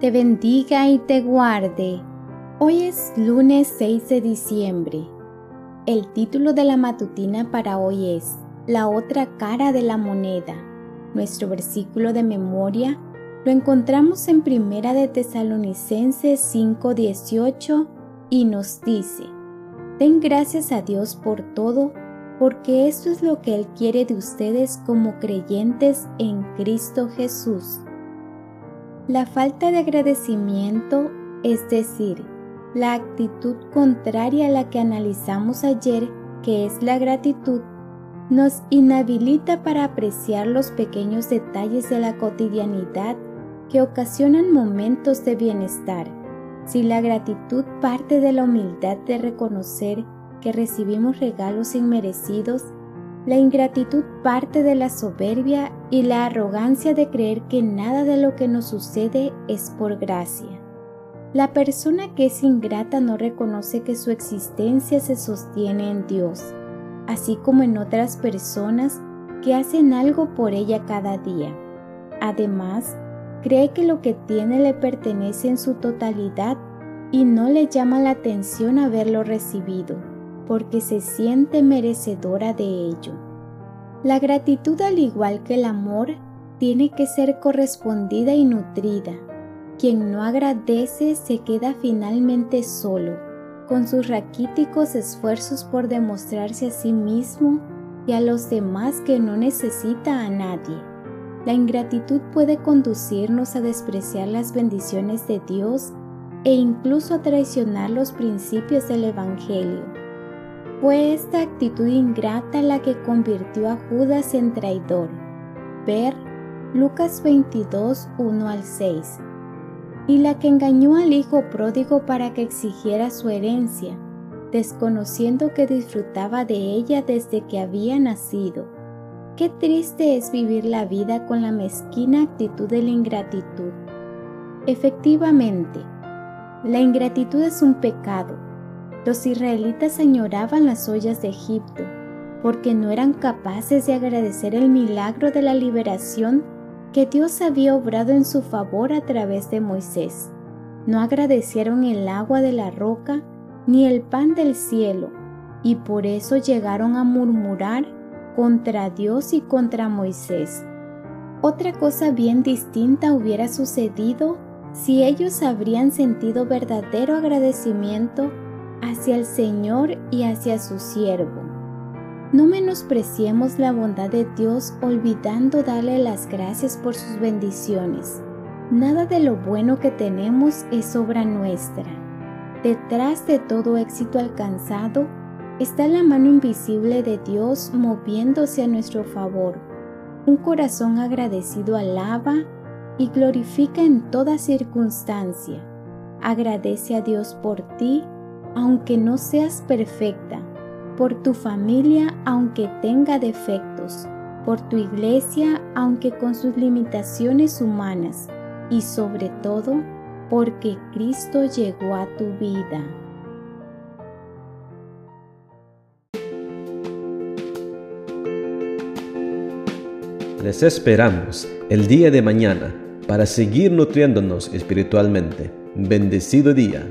te bendiga y te guarde. Hoy es lunes 6 de diciembre. El título de la matutina para hoy es La otra cara de la moneda. Nuestro versículo de memoria lo encontramos en Primera de Tesalonicenses 5:18 y nos dice: Den gracias a Dios por todo, porque esto es lo que Él quiere de ustedes como creyentes en Cristo Jesús. La falta de agradecimiento, es decir, la actitud contraria a la que analizamos ayer, que es la gratitud, nos inhabilita para apreciar los pequeños detalles de la cotidianidad que ocasionan momentos de bienestar. Si la gratitud parte de la humildad de reconocer que recibimos regalos inmerecidos, la ingratitud parte de la soberbia y la arrogancia de creer que nada de lo que nos sucede es por gracia. La persona que es ingrata no reconoce que su existencia se sostiene en Dios, así como en otras personas que hacen algo por ella cada día. Además, cree que lo que tiene le pertenece en su totalidad y no le llama la atención haberlo recibido, porque se siente merecedora de ello. La gratitud, al igual que el amor, tiene que ser correspondida y nutrida. Quien no agradece se queda finalmente solo, con sus raquíticos esfuerzos por demostrarse a sí mismo y a los demás que no necesita a nadie. La ingratitud puede conducirnos a despreciar las bendiciones de Dios e incluso a traicionar los principios del Evangelio. Fue esta actitud ingrata la que convirtió a Judas en traidor. Ver Lucas 22, 1 al 6 y la que engañó al hijo pródigo para que exigiera su herencia, desconociendo que disfrutaba de ella desde que había nacido. Qué triste es vivir la vida con la mezquina actitud de la ingratitud. Efectivamente, la ingratitud es un pecado. Los israelitas añoraban las ollas de Egipto porque no eran capaces de agradecer el milagro de la liberación que Dios había obrado en su favor a través de Moisés. No agradecieron el agua de la roca ni el pan del cielo, y por eso llegaron a murmurar contra Dios y contra Moisés. Otra cosa bien distinta hubiera sucedido si ellos habrían sentido verdadero agradecimiento hacia el Señor y hacia su siervo. No menospreciemos la bondad de Dios olvidando darle las gracias por sus bendiciones. Nada de lo bueno que tenemos es obra nuestra. Detrás de todo éxito alcanzado está la mano invisible de Dios moviéndose a nuestro favor. Un corazón agradecido alaba y glorifica en toda circunstancia. Agradece a Dios por ti, aunque no seas perfecta por tu familia aunque tenga defectos, por tu iglesia aunque con sus limitaciones humanas y sobre todo porque Cristo llegó a tu vida. Les esperamos el día de mañana para seguir nutriéndonos espiritualmente. Bendecido día.